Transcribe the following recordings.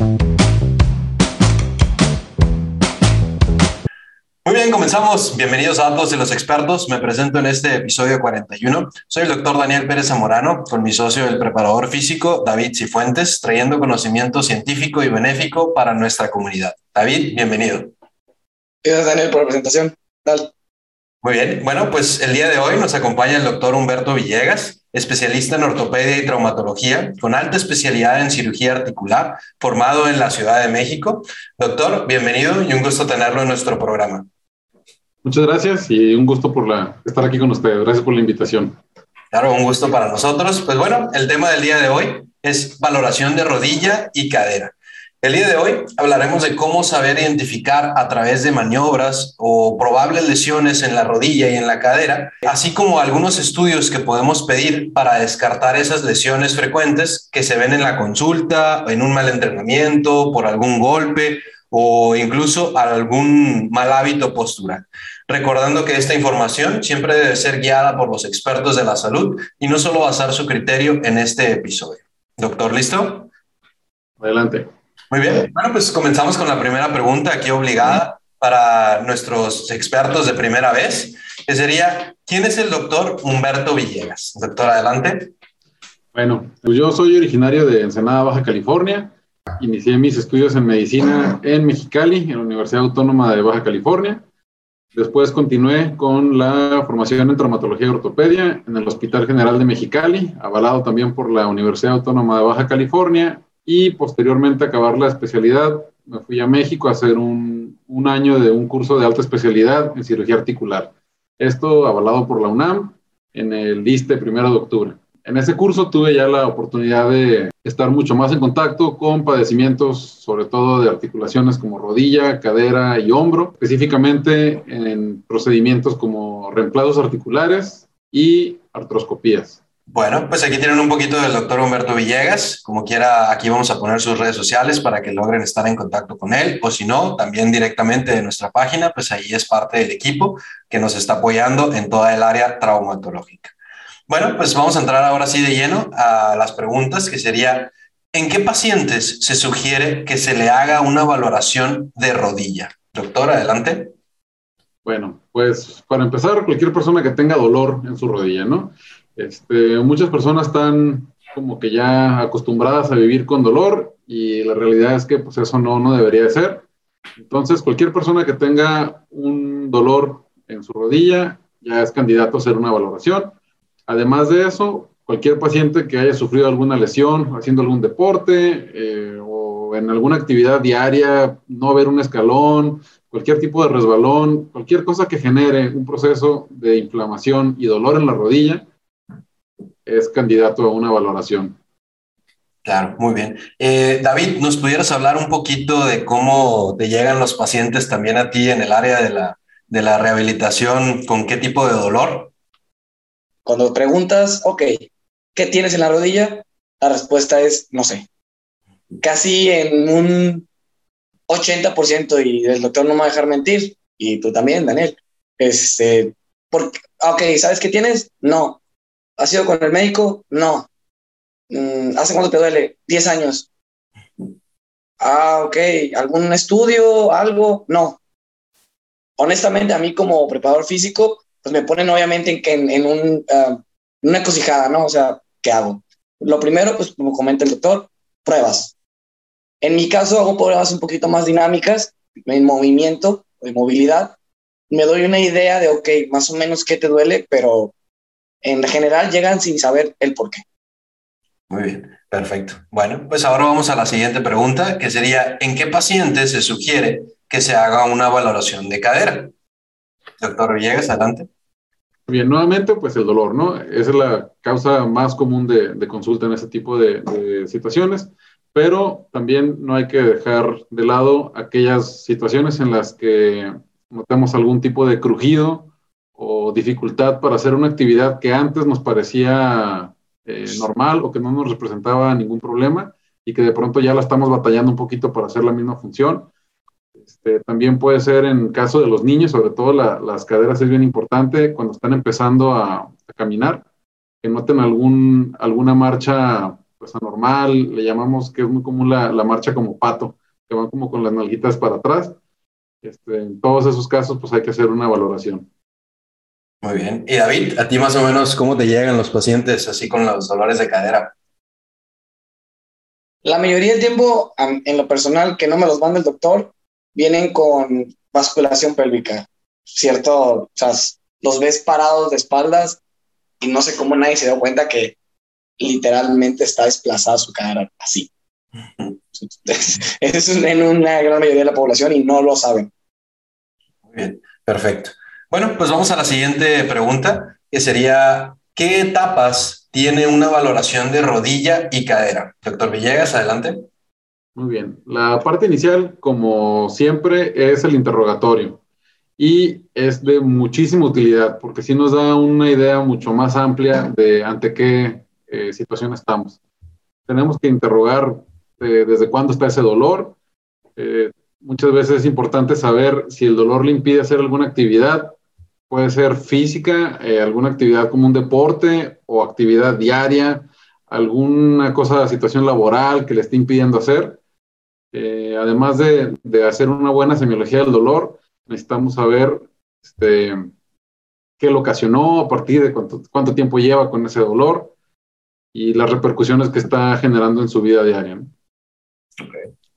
Muy bien, comenzamos. Bienvenidos a todos los expertos. Me presento en este episodio 41. Soy el doctor Daniel Pérez Zamorano, con mi socio, el preparador físico David Cifuentes, trayendo conocimiento científico y benéfico para nuestra comunidad. David, bienvenido. Gracias, Daniel, por la presentación. Muy bien. Bueno, pues el día de hoy nos acompaña el doctor Humberto Villegas, especialista en ortopedia y traumatología, con alta especialidad en cirugía articular, formado en la Ciudad de México. Doctor, bienvenido y un gusto tenerlo en nuestro programa. Muchas gracias y un gusto por la, estar aquí con ustedes. Gracias por la invitación. Claro, un gusto para nosotros. Pues bueno, el tema del día de hoy es valoración de rodilla y cadera. El día de hoy hablaremos de cómo saber identificar a través de maniobras o probables lesiones en la rodilla y en la cadera, así como algunos estudios que podemos pedir para descartar esas lesiones frecuentes que se ven en la consulta, en un mal entrenamiento, por algún golpe o incluso algún mal hábito postural recordando que esta información siempre debe ser guiada por los expertos de la salud y no solo basar su criterio en este episodio. Doctor, ¿listo? Adelante. Muy bien. Bueno, pues comenzamos con la primera pregunta aquí obligada para nuestros expertos de primera vez, que sería, ¿quién es el doctor Humberto Villegas? Doctor, adelante. Bueno, pues yo soy originario de Ensenada, Baja California. Inicié mis estudios en medicina en Mexicali, en la Universidad Autónoma de Baja California. Después continué con la formación en traumatología y ortopedia en el Hospital General de Mexicali, avalado también por la Universidad Autónoma de Baja California, y posteriormente acabar la especialidad, me fui a México a hacer un, año de un curso de alta especialidad en cirugía articular. Esto avalado por la UNAM en el DISTE primero de octubre. En ese curso tuve ya la oportunidad de estar mucho más en contacto con padecimientos, sobre todo de articulaciones como rodilla, cadera y hombro, específicamente en procedimientos como reemplazos articulares y artroscopías. Bueno, pues aquí tienen un poquito del doctor Humberto Villegas. Como quiera, aquí vamos a poner sus redes sociales para que logren estar en contacto con él. O si no, también directamente de nuestra página, pues ahí es parte del equipo que nos está apoyando en toda el área traumatológica. Bueno, pues vamos a entrar ahora sí de lleno a las preguntas, que sería, ¿en qué pacientes se sugiere que se le haga una valoración de rodilla? Doctor, adelante. Bueno, pues para empezar, cualquier persona que tenga dolor en su rodilla, ¿no? Este, muchas personas están como que ya acostumbradas a vivir con dolor y la realidad es que pues eso no, no debería de ser. Entonces, cualquier persona que tenga un dolor en su rodilla ya es candidato a hacer una valoración. Además de eso, cualquier paciente que haya sufrido alguna lesión haciendo algún deporte eh, o en alguna actividad diaria, no ver un escalón, cualquier tipo de resbalón, cualquier cosa que genere un proceso de inflamación y dolor en la rodilla, es candidato a una valoración. Claro, muy bien. Eh, David, ¿nos pudieras hablar un poquito de cómo te llegan los pacientes también a ti en el área de la, de la rehabilitación? ¿Con qué tipo de dolor? Cuando preguntas, ok, ¿qué tienes en la rodilla? La respuesta es, no sé. Casi en un 80% y el doctor no me va a dejar mentir, y tú también, Daniel. Este, porque, ok, ¿sabes qué tienes? No. ¿Has ido con el médico? No. Mm, ¿Hace cuánto te duele? 10 años. Ah, ok. ¿Algún estudio? ¿Algo? No. Honestamente, a mí como preparador físico, pues me ponen obviamente en, en, un, uh, una encrucijada, ¿no? O sea, ¿qué hago? Lo primero, pues como comenta el doctor, pruebas. En mi caso hago pruebas un poquito más dinámicas, en movimiento, en movilidad. Me doy una idea de, ok, más o menos qué te duele, pero en general llegan sin saber el por qué. Muy bien, perfecto. Bueno, pues ahora vamos a la siguiente pregunta, que sería, ¿en qué pacientes se sugiere que se haga una valoración de cadera? Doctor Villegas, adelante. Bien, nuevamente, pues el dolor, ¿no? Esa es la causa más común de, de consulta en este tipo de, de, situaciones, pero también no hay que dejar de lado aquellas situaciones en las que notamos algún tipo de crujido o dificultad para hacer una actividad que antes nos parecía eh, normal o que no nos representaba ningún problema y que de pronto ya la estamos batallando un poquito para hacer la misma función este, también puede ser en caso de los niños, sobre todo las caderas es bien importante cuando están empezando a, a, caminar, que noten algún, alguna marcha pues anormal, le llamamos que es muy común la, la marcha como pato, que van como con las nalguitas para atrás. Este, en todos esos casos, pues hay que hacer una valoración. Muy bien. Y David, ¿a ti más o menos cómo te llegan los pacientes así con los dolores de cadera? La mayoría del tiempo, en lo personal, que no me los manda el doctor, vienen con vasculación pélvica. Cierto, o sea, los ves parados de espaldas y no sé cómo nadie se dio cuenta que literalmente está desplazada su cadera así. Es en una gran mayoría de la población y no lo saben. Muy bien, perfecto. Bueno, pues vamos a la siguiente pregunta, que sería, ¿qué etapas tiene una valoración de rodilla y cadera? Doctor Villegas, adelante. Muy bien. La parte inicial, como siempre, es el interrogatorio y es de muchísima utilidad porque sí nos da una idea mucho más amplia de ante qué eh, situación estamos. Tenemos que interrogar eh, desde cuándo está ese dolor. Eh, muchas veces es importante saber si el dolor le impide hacer alguna actividad. Puede ser física, alguna actividad como un deporte o actividad diaria, alguna cosa, situación laboral que le esté impidiendo hacer. además de, de hacer una buena semiología del dolor, necesitamos saber este, qué lo ocasionó, a partir de cuánto, cuánto tiempo lleva con ese dolor y las repercusiones que está generando en su vida diaria.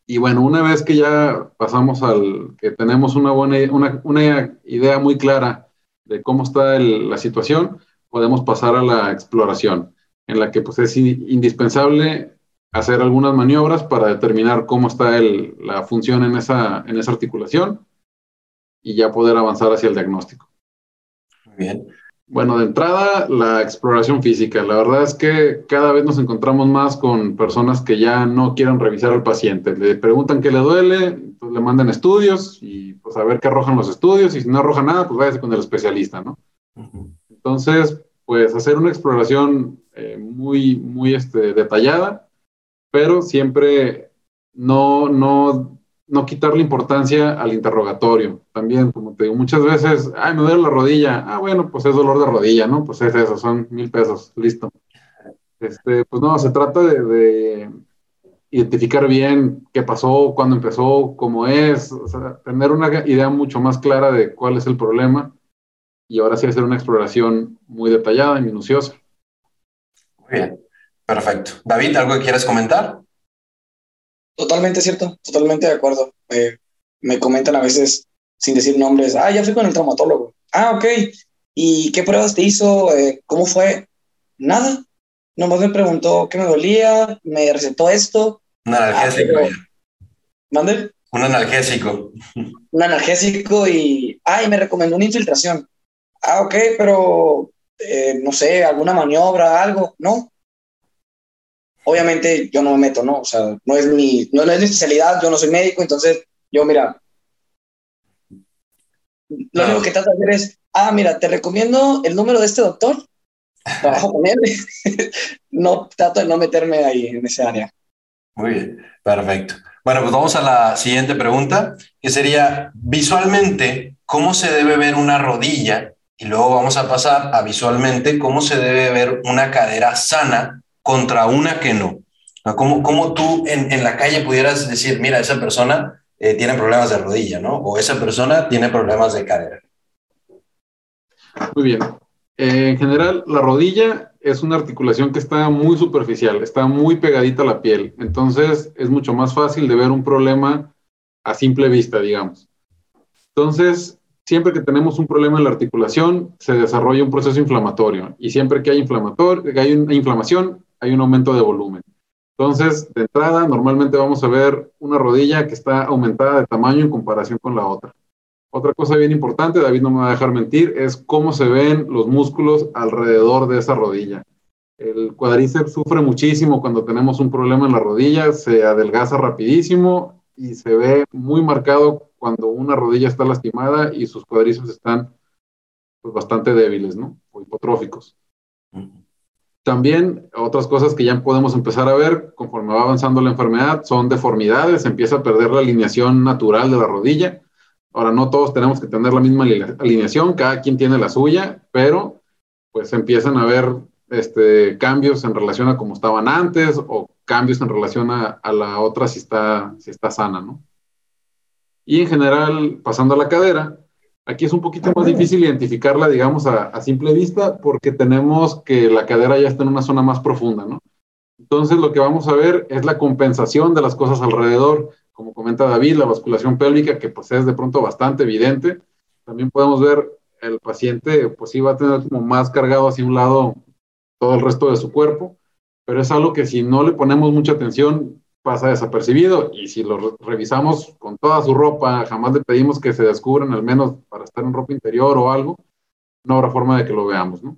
Y bueno, una vez que ya pasamos al que tenemos una buena una, una idea muy clara de cómo está la situación, podemos pasar a la exploración, en la que pues, es indispensable hacer algunas maniobras para determinar cómo está el, la función en esa, en esa articulación y ya poder avanzar hacia el diagnóstico. Muy bien. Bueno, de entrada, la exploración física. La verdad es que cada vez nos encontramos más con personas que ya no quieren revisar al paciente. Le preguntan qué le duele, pues le mandan estudios y pues a ver qué arrojan los estudios y si no arroja nada, pues váyase con el especialista, ¿no? Entonces, pues hacer una exploración eh, muy, muy este, detallada, pero siempre no, no no quitarle importancia al interrogatorio. También, como te digo, muchas veces, ay, me duele la rodilla. Ah, bueno, pues es dolor de rodilla, ¿no? Pues es eso, son mil pesos, listo. Este, pues no, se trata de, identificar bien qué pasó, cuándo empezó, cómo es, o sea, tener una idea mucho más clara de cuál es el problema y ahora sí hacer una exploración muy detallada y minuciosa. Muy bien, perfecto. David, ¿algo que quieras comentar? Totalmente cierto, totalmente de acuerdo. me comentan a veces sin decir nombres, ah, ya fui con el traumatólogo. Ah, ok. ¿Y qué pruebas te hizo? Eh, ¿Cómo fue? Nada. Nomás me preguntó qué me dolía, me recetó esto. Un analgésico. Ah, ¿Mande? Un analgésico. Un analgésico y, ah, y me recomendó una infiltración. Ah, ok, pero eh, no sé, alguna maniobra, algo. No, obviamente yo no me meto, ¿no? O sea, no es mi, no, es mi especialidad, yo no soy médico, entonces yo, mira, lo único que trato de hacer es, ah, mira, te recomiendo el número de este doctor, trabajo con él, no trato de no meterme ahí en ese área. Muy bien, perfecto. Bueno, pues vamos a la siguiente pregunta, que sería, visualmente, ¿cómo se debe ver una rodilla? Y luego vamos a pasar a visualmente cómo se debe ver una cadera sana contra una que no. ¿Cómo, cómo tú en, en, la calle pudieras decir, mira, esa persona eh, tiene problemas de rodilla, ¿no? O esa persona tiene problemas de cadera. Muy bien. Eh, en general, la rodilla es una articulación que está muy superficial, está muy pegadita a la piel. Entonces, es mucho más fácil de ver un problema a simple vista, digamos. Entonces, siempre que tenemos un problema en la articulación, se desarrolla un proceso inflamatorio. Y siempre que hay, inflamator, que hay una inflamación, hay un aumento de volumen. Entonces, de entrada, normalmente vamos a ver una rodilla que está aumentada de tamaño en comparación con la otra. Otra cosa bien importante, David no me va a dejar mentir, es cómo se ven los músculos alrededor de esa rodilla. El cuadríceps sufre muchísimo cuando tenemos un problema en la rodilla, se adelgaza rapidísimo y se ve muy marcado cuando una rodilla está lastimada y sus cuadríceps están pues, bastante débiles, ¿no? O hipotróficos. También otras cosas que ya podemos empezar a ver conforme va avanzando la enfermedad son deformidades, empieza a perder la alineación natural de la rodilla. Ahora, no todos tenemos que tener la misma alineación, cada quien tiene la suya, pero pues empiezan a ver este, cambios en relación a cómo estaban antes o cambios en relación a, a, la otra si está, si está sana, ¿no? Y en general, pasando a la cadera, aquí es un poquito más difícil identificarla, digamos, a, a simple vista porque tenemos que la cadera ya está en una zona más profunda, ¿no? Entonces, lo que vamos a ver es la compensación de las cosas alrededor, como comenta David, la basculación pélvica, que pues es de pronto bastante evidente. También podemos ver el paciente, pues sí va a tener como más cargado hacia un lado todo el resto de su cuerpo, pero es algo que si no le ponemos mucha atención pasa desapercibido y si lo revisamos con toda su ropa, jamás le pedimos que se descubran al menos para estar en ropa interior o algo, no habrá forma de que lo veamos, ¿no?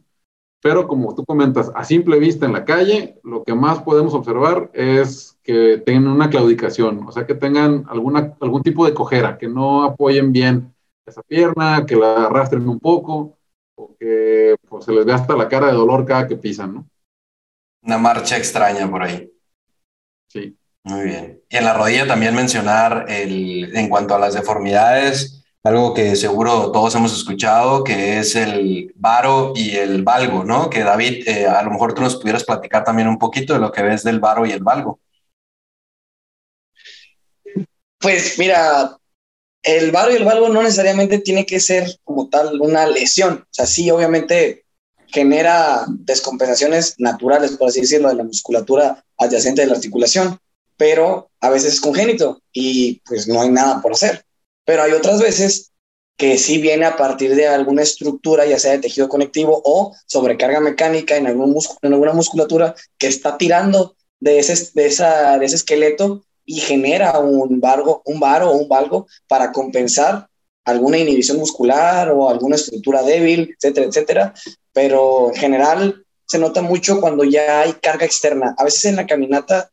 Pero como tú comentas, a simple vista en la calle, lo que más podemos observar es que tengan una claudicación, o sea, que tengan alguna, algún tipo de cojera, que no apoyen bien esa pierna, que la arrastren un poco, o que pues, se les ve hasta la cara de dolor cada que pisan, ¿no? Una marcha extraña por ahí. Sí. Muy bien. Y en la rodilla también mencionar el, en cuanto a las deformidades, algo que seguro todos hemos escuchado, que es el varo y el valgo, ¿no? Que David, eh, a lo mejor tú nos pudieras platicar también un poquito de lo que ves del varo y el valgo. Pues mira, el varo y el valgo no necesariamente tiene que ser como tal una lesión. O sea, sí, obviamente genera descompensaciones naturales, por así decirlo, de la musculatura adyacente de la articulación, pero a veces es congénito y pues no hay nada por hacer. Pero hay otras veces que sí viene a partir de alguna estructura, ya sea de tejido conectivo o sobrecarga mecánica en, algún en alguna musculatura que está tirando de ese, de, esa, de ese esqueleto y genera un vargo, un varo o un valgo para compensar alguna inhibición muscular o alguna estructura débil, etcétera, etcétera. Pero en general se nota mucho cuando ya hay carga externa. A veces en la caminata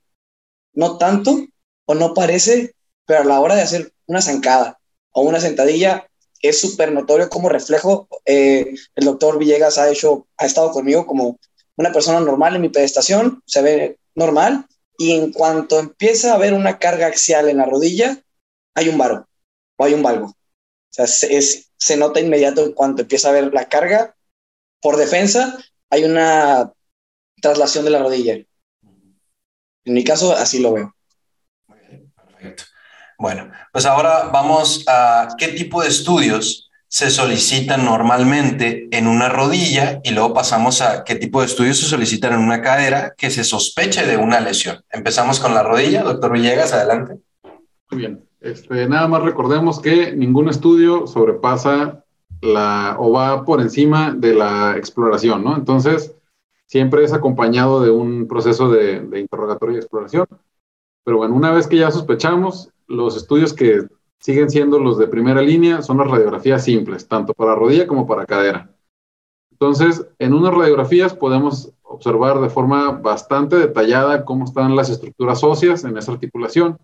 no tanto o no parece, pero a la hora de hacer una zancada o una sentadilla, es súper notorio como reflejo. Eh, el doctor Villegas ha hecho, ha estado conmigo como una persona normal en mi pedestación, se ve normal, y en cuanto empieza a haber una carga axial en la rodilla, hay un varo o hay un valgo. O sea, se, se nota inmediato en cuanto empieza a ver la carga. Por defensa, hay una traslación de la rodilla. En mi caso, así lo veo. Bueno, pues ahora vamos a qué tipo de estudios se solicitan normalmente en una rodilla y luego pasamos a qué tipo de estudios se solicitan en una cadera que se sospeche de una lesión. Empezamos con la rodilla, doctor Villegas, adelante. Muy bien. Este, nada más recordemos que ningún estudio sobrepasa la o va por encima de la exploración, ¿no? Entonces, siempre es acompañado de un proceso de, de interrogatorio y exploración. Pero bueno, una vez que ya sospechamos, los estudios que siguen siendo los de primera línea son las radiografías simples, tanto para rodilla como para cadera. Entonces, en unas radiografías podemos observar de forma bastante detallada cómo están las estructuras óseas en esa articulación.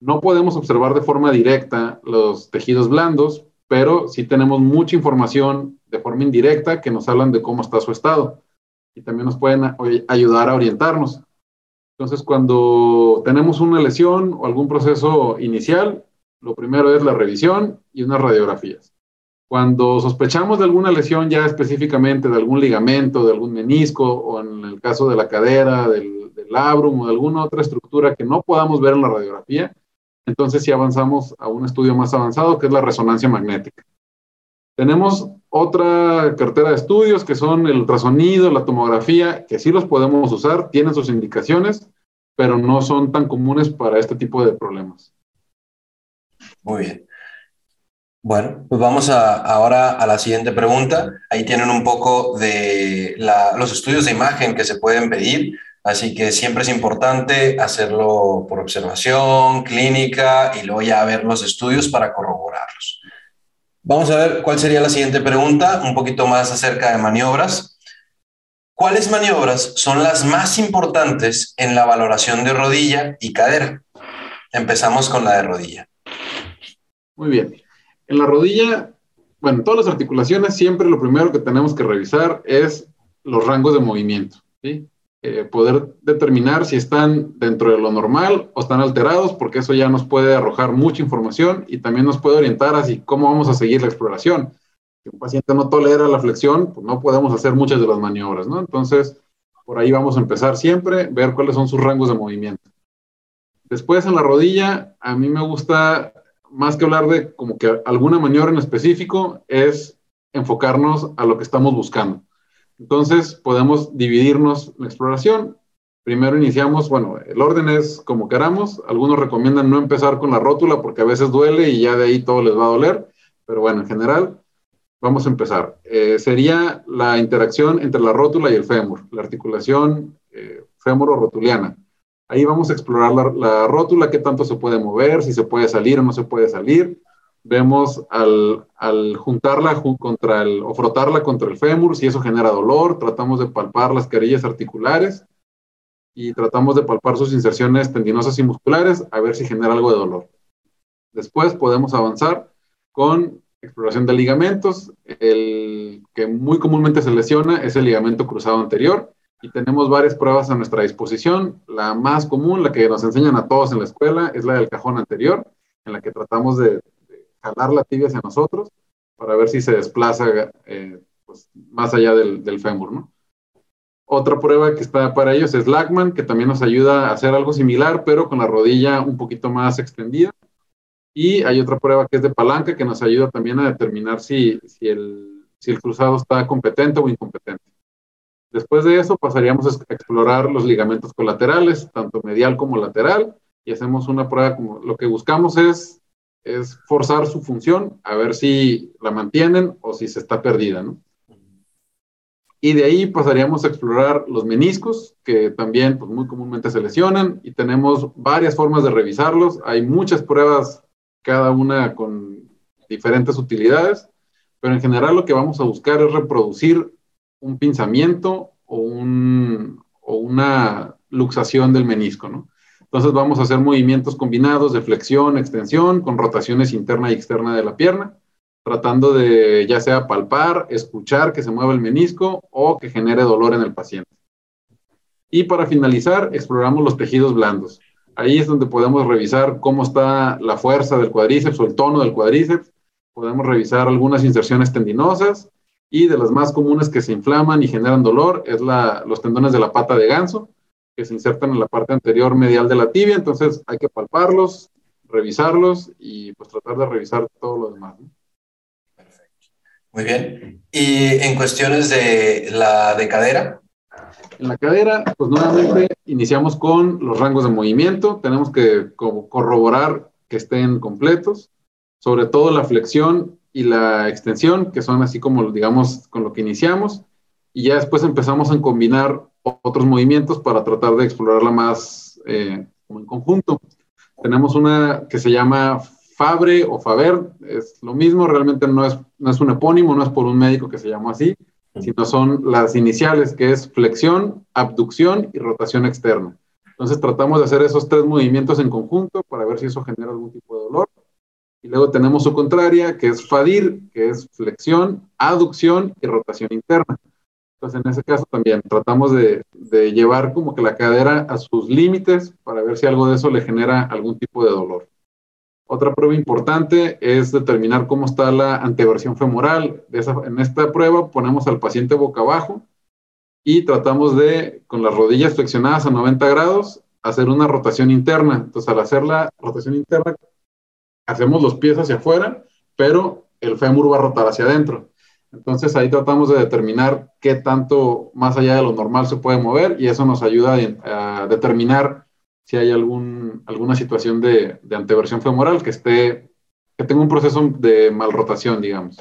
No podemos observar de forma directa los tejidos blandos, pero sí tenemos mucha información de forma indirecta que nos hablan de cómo está su estado y también nos pueden ayudar a orientarnos. Entonces, cuando tenemos una lesión o algún proceso inicial, lo primero es la revisión y unas radiografías. Cuando sospechamos de alguna lesión ya específicamente de algún ligamento, de algún menisco, o en el caso de la cadera, del, labrum o de alguna otra estructura que no podamos ver en la radiografía, entonces sí avanzamos a un estudio más avanzado que es la resonancia magnética. Tenemos otra cartera de estudios que son el ultrasonido, la tomografía, que sí los podemos usar, tienen sus indicaciones, pero no son tan comunes para este tipo de problemas. Muy bien. Bueno, pues vamos a, ahora a la siguiente pregunta. Ahí tienen un poco de los estudios de imagen que se pueden pedir, así que siempre es importante hacerlo por observación clínica y luego ya ver los estudios para corroborarlos. Vamos a ver cuál sería la siguiente pregunta, un poquito más acerca de maniobras. ¿Cuáles maniobras son las más importantes en la valoración de rodilla y cadera? Empezamos con la de rodilla. Muy bien. En la rodilla, bueno, en todas las articulaciones siempre lo primero que tenemos que revisar es los rangos de movimiento. ¿sí? Eh, poder determinar si están dentro de lo normal o están alterados, porque eso ya nos puede arrojar mucha información y también nos puede orientar así cómo vamos a seguir la exploración. Si un paciente no tolera la flexión, pues no podemos hacer muchas de las maniobras, ¿no? Entonces, por ahí vamos a empezar siempre, ver cuáles son sus rangos de movimiento. Después en la rodilla, a mí me gusta, más que hablar de como que alguna maniobra en específico, es enfocarnos a lo que estamos buscando. Entonces, podemos dividirnos la exploración. Primero iniciamos, bueno, el orden es como queramos. Algunos recomiendan no empezar con la rótula porque a veces duele y ya de ahí todo les va a doler. Pero bueno, en general, vamos a empezar. Eh, sería la interacción entre la rótula y el fémur, la articulación eh, fémuro-rotuliana. Ahí vamos a explorar la, la, rótula, qué tanto se puede mover, si se puede salir o no se puede salir vemos al, al, juntarla contra el, o frotarla contra el fémur, si eso genera dolor, tratamos de palpar las carillas articulares y tratamos de palpar sus inserciones tendinosas y musculares a ver si genera algo de dolor. Después podemos avanzar con exploración de ligamentos. El que muy comúnmente se lesiona es el ligamento cruzado anterior y tenemos varias pruebas a nuestra disposición. La más común, la que nos enseñan a todos en la escuela, es la del cajón anterior, en la que tratamos de jalar la tibia hacia nosotros para ver si se desplaza eh, pues, más allá del, del fémur, ¿no? Otra prueba que está para ellos es Lackman, que también nos ayuda a hacer algo similar, pero con la rodilla un poquito más extendida. Y hay otra prueba que es de palanca, que nos ayuda también a determinar si, si, el, si el cruzado está competente o incompetente. Después de eso pasaríamos a explorar los ligamentos colaterales, tanto medial como lateral, y hacemos una prueba como lo que buscamos es es forzar su función a ver si la mantienen o si se está perdida, ¿no? Y de ahí pasaríamos a explorar los meniscos, que también pues, muy comúnmente se lesionan, y tenemos varias formas de revisarlos. Hay muchas pruebas, cada una con diferentes utilidades, pero en general lo que vamos a buscar es reproducir un pinzamiento o, un, o una luxación del menisco, ¿no? Entonces vamos a hacer movimientos combinados de flexión, extensión, con rotaciones interna y externa de la pierna, tratando de ya sea palpar, escuchar que se mueva el menisco o que genere dolor en el paciente. Y para finalizar, exploramos los tejidos blandos. Ahí es donde podemos revisar cómo está la fuerza del cuadríceps o el tono del cuadríceps. Podemos revisar algunas inserciones tendinosas y de las más comunes que se inflaman y generan dolor es la, los tendones de la pata de ganso, que se insertan en la parte anterior medial de la tibia, entonces hay que palparlos, revisarlos y pues tratar de revisar todo lo demás. Perfecto. Muy bien. ¿Y en cuestiones de la de cadera? En la cadera, pues nuevamente iniciamos con los rangos de movimiento, tenemos que corroborar que estén completos, sobre todo la flexión y la extensión, que son así como, digamos, con lo que iniciamos, y ya después empezamos a combinar otros movimientos para tratar de explorarla más eh, como en conjunto. Tenemos una que se llama Fabre o Faber, es lo mismo, realmente no es, no es un epónimo, no es por un médico que se llama así, sino son las iniciales, que es flexión, abducción y rotación externa. Entonces tratamos de hacer esos tres movimientos en conjunto para ver si eso genera algún tipo de dolor. Y luego tenemos su contraria, que es FADIR, que es flexión, aducción y rotación interna. Entonces, en ese caso también tratamos de, llevar como que la cadera a sus límites para ver si algo de eso le genera algún tipo de dolor. Otra prueba importante es determinar cómo está la anteversión femoral. En esta prueba ponemos al paciente boca abajo y tratamos de, con las rodillas flexionadas a 90 grados, hacer una rotación interna. Entonces, al hacer la rotación interna, hacemos los pies hacia afuera, pero el fémur va a rotar hacia adentro. Entonces ahí tratamos de determinar qué tanto más allá de lo normal se puede mover y eso nos ayuda a, determinar si hay algún, alguna situación de, de, anteversión femoral que esté, que tenga un proceso de malrotación, digamos.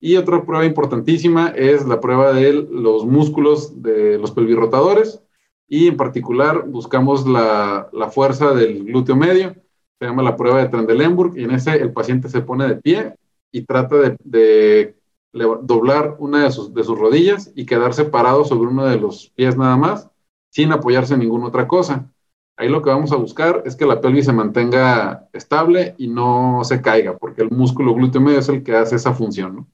Y otra prueba importantísima es la prueba de los músculos de los pelvirrotadores y en particular buscamos la, la fuerza del glúteo medio, se llama la prueba de Trendelenburg y en ese el paciente se pone de pie y trata de, de doblar una de sus, rodillas y quedarse parado sobre uno de los pies nada más, sin apoyarse en ninguna otra cosa. Ahí lo que vamos a buscar es que la pelvis se mantenga estable y no se caiga, porque el músculo glúteo medio es el que hace esa función.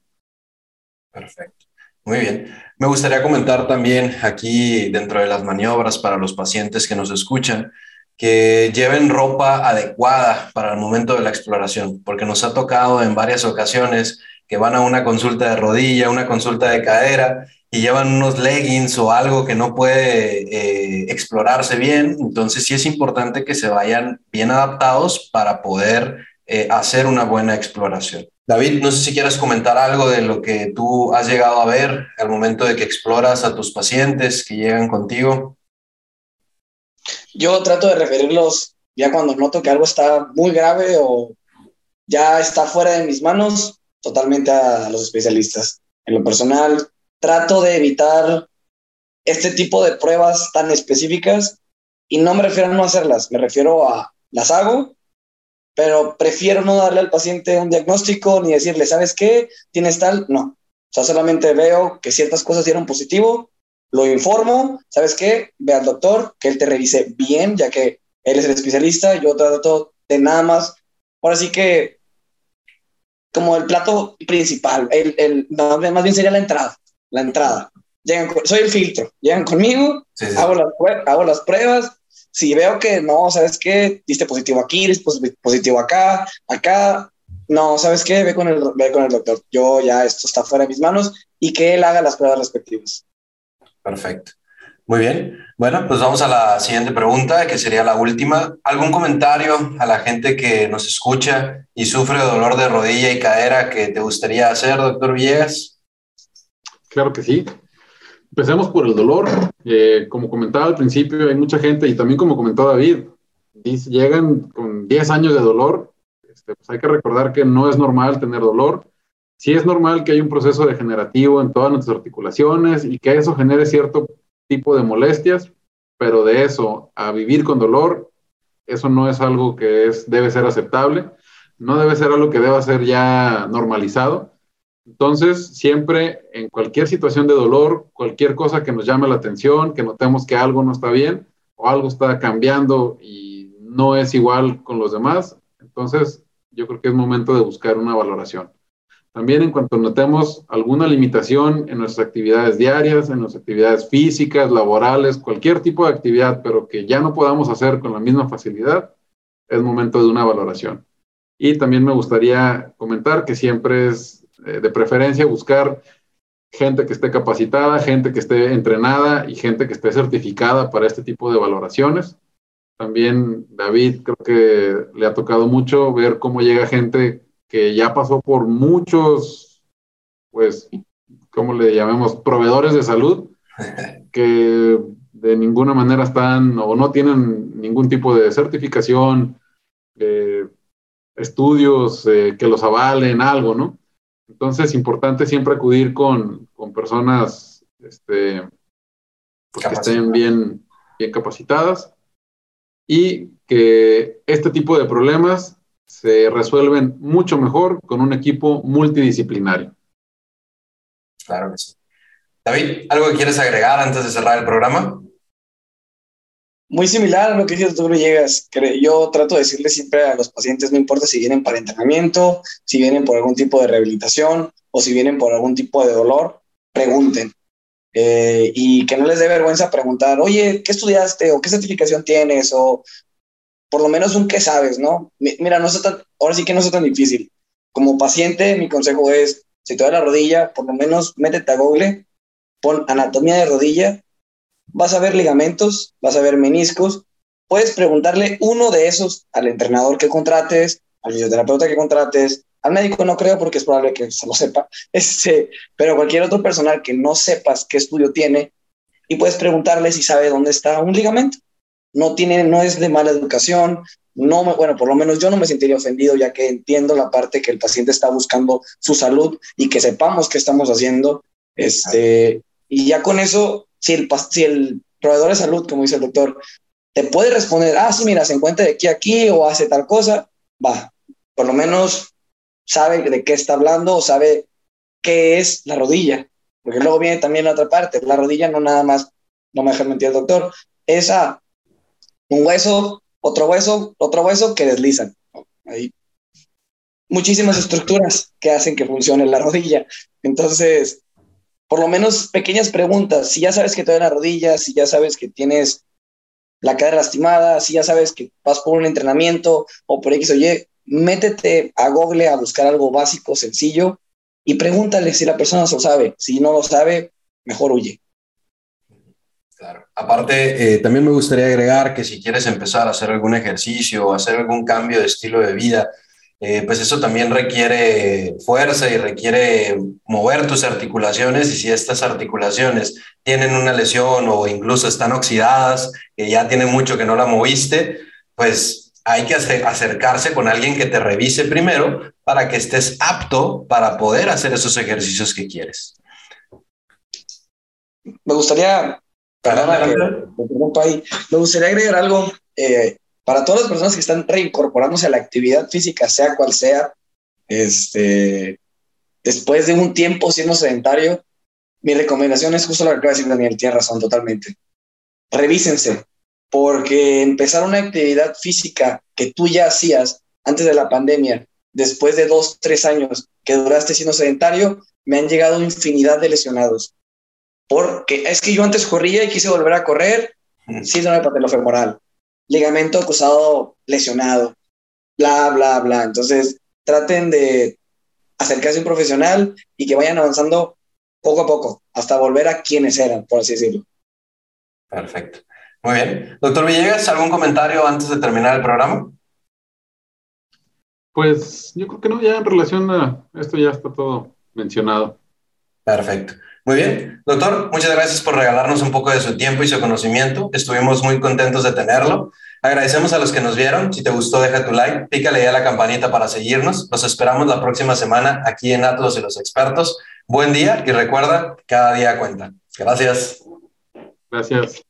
Perfecto. Muy bien. Me gustaría comentar también aquí dentro de las maniobras para los pacientes que nos escuchan, que lleven ropa adecuada para el momento de la exploración, porque nos ha tocado en varias ocasiones que van a una consulta de rodilla, una consulta de cadera y llevan unos leggings o algo que no puede eh, explorarse bien. Entonces sí es importante que se vayan bien adaptados para poder eh, hacer una buena exploración. David, no sé si quieres comentar algo de lo que tú has llegado a ver al momento de que exploras a tus pacientes que llegan contigo. Yo trato de referirlos ya cuando noto que algo está muy grave o ya está fuera de mis manos, totalmente a los especialistas. En lo personal, trato de evitar este tipo de pruebas tan específicas y no me refiero a no hacerlas, me refiero a las hago, pero prefiero no darle al paciente un diagnóstico ni decirle, ¿sabes qué? ¿Tienes tal? No. O sea, solamente veo que ciertas cosas dieron positivo, lo informo, ¿sabes qué? Ve al doctor, que él te revise bien, ya que él es el especialista, yo trato de nada más. Ahora sí que, como el plato principal, el, el, más bien sería la entrada la entrada. Llegan, soy el filtro, llegan conmigo, Hago, las, hago las pruebas, si veo que no, ¿sabes qué? Diste positivo aquí, diste positivo acá, acá, no, ¿sabes qué? Ve con, el, ve con el doctor. Yo ya esto está fuera de mis manos y que él haga las pruebas respectivas. Perfecto. Muy bien. Bueno, pues vamos a la siguiente pregunta, que sería la última. ¿Algún comentario a la gente que nos escucha y sufre dolor de rodilla y cadera que te gustaría hacer, doctor Villegas? Claro que sí. Empecemos por el dolor. Eh, como comentaba al principio, hay mucha gente, y también como comentó David, llegan con 10 años de dolor. Este, pues hay que recordar que no es normal tener dolor. Sí es normal que hay un proceso degenerativo en todas nuestras articulaciones y que eso genere cierto tipo de molestias, pero de eso a vivir con dolor, eso no es algo que es, debe ser aceptable, no debe ser algo que deba ser ya normalizado. Entonces, siempre en cualquier situación de dolor, cualquier cosa que nos llame la atención, que notemos que algo no está bien o algo está cambiando y no es igual con los demás, entonces yo creo que es momento de buscar una valoración. También en cuanto notemos alguna limitación en nuestras actividades diarias, en nuestras actividades físicas, laborales, cualquier tipo de actividad, pero que ya no podamos hacer con la misma facilidad, es momento de una valoración. Y también me gustaría comentar que siempre es eh, de preferencia buscar gente que esté capacitada, gente que esté entrenada y gente que esté certificada para este tipo de valoraciones. También David creo que le ha tocado mucho ver cómo llega gente que ya pasó por muchos, pues, ¿cómo le llamemos? Proveedores de salud, que de ninguna manera están o no tienen ningún tipo de certificación, eh, estudios eh, que los avalen, algo, ¿no? Entonces, es importante siempre acudir con, personas este, pues, que estén bien, bien capacitadas y que este tipo de problemas se resuelven mucho mejor con un equipo multidisciplinario. Claro que sí. David, ¿algo que quieres agregar antes de cerrar el programa? Muy similar a lo que dices tú, llegas. Yo trato de decirle siempre a los pacientes, no importa si vienen para entrenamiento, si vienen por algún tipo de rehabilitación o si vienen por algún tipo de dolor, pregunten. Eh, y que no les dé vergüenza preguntar, oye, ¿qué estudiaste? ¿O qué certificación tienes? O por lo menos un qué sabes, ¿no? Mira, no tan, ahora sí que no es tan difícil. Como paciente, mi consejo es, si te da la rodilla, por lo menos métete a Google, pon anatomía de rodilla vas a ver ligamentos, vas a ver meniscos. Puedes preguntarle uno de esos al entrenador que contrates, al fisioterapeuta que contrates, al médico no creo porque es probable que se lo sepa, este, pero cualquier otro personal que no sepas qué estudio tiene y puedes preguntarle si sabe dónde está un ligamento. No tiene, no es de mala educación, no bueno, por lo menos yo no me sentiría ofendido ya que entiendo la parte que el paciente está buscando su salud y que sepamos qué estamos haciendo. Este, y ya con eso si el, si el proveedor de salud, como dice el doctor, te puede responder, ah, sí, mira, se encuentra de aquí a aquí o hace tal cosa, va, por lo menos sabe de qué está hablando o sabe qué es la rodilla. Porque luego viene también la otra parte, la rodilla no nada más, no me deja mentir el doctor, es a un hueso, otro hueso, otro hueso que deslizan. Hay muchísimas estructuras que hacen que funcione la rodilla. Entonces, por lo menos pequeñas preguntas. Si ya sabes que te duele la rodilla, si ya sabes que tienes la cadera lastimada, si ya sabes que vas por un entrenamiento o por X o Y, métete a Google a buscar algo básico, sencillo y pregúntale si la persona lo sabe. Si no lo sabe, mejor huye. Claro. Aparte, eh, también me gustaría agregar que si quieres empezar a hacer algún ejercicio o hacer algún cambio de estilo de vida, eh, pues eso también requiere fuerza y requiere mover tus articulaciones y si estas articulaciones tienen una lesión o incluso están oxidadas, que ya tiene mucho que no la moviste, pues hay que acercarse con alguien que te revise primero para que estés apto para poder hacer esos ejercicios que quieres. Me gustaría, me gustaría agregar algo. Eh, para todas las personas que están reincorporándose a la actividad física, sea cual sea, este, después de un tiempo siendo sedentario, mi recomendación es justo lo que acaba de decir Daniel, tiene razón totalmente. Revísense, porque empezar una actividad física que tú ya hacías antes de la pandemia, después de dos, tres años que duraste siendo sedentario, me han llegado infinidad de lesionados. Porque es que yo antes corría y quise volver a correr, síndrome patelofemoral ligamento acusado lesionado, bla, bla, bla. Entonces, traten de acercarse a un profesional y que vayan avanzando poco a poco hasta volver a quienes eran, por así decirlo. Perfecto. Muy bien. Doctor Villegas, ¿algún comentario antes de terminar el programa? Pues yo creo que no, ya en relación a esto ya está todo mencionado. Perfecto. Muy bien. Doctor, muchas gracias por regalarnos un poco de su tiempo y su conocimiento. Estuvimos muy contentos de tenerlo. Agradecemos a los que nos vieron. Si te gustó, deja tu like, pícale ya la campanita para seguirnos. Los esperamos la próxima semana aquí en Atlas y los expertos. Buen día y recuerda, cada día cuenta. Gracias. Gracias.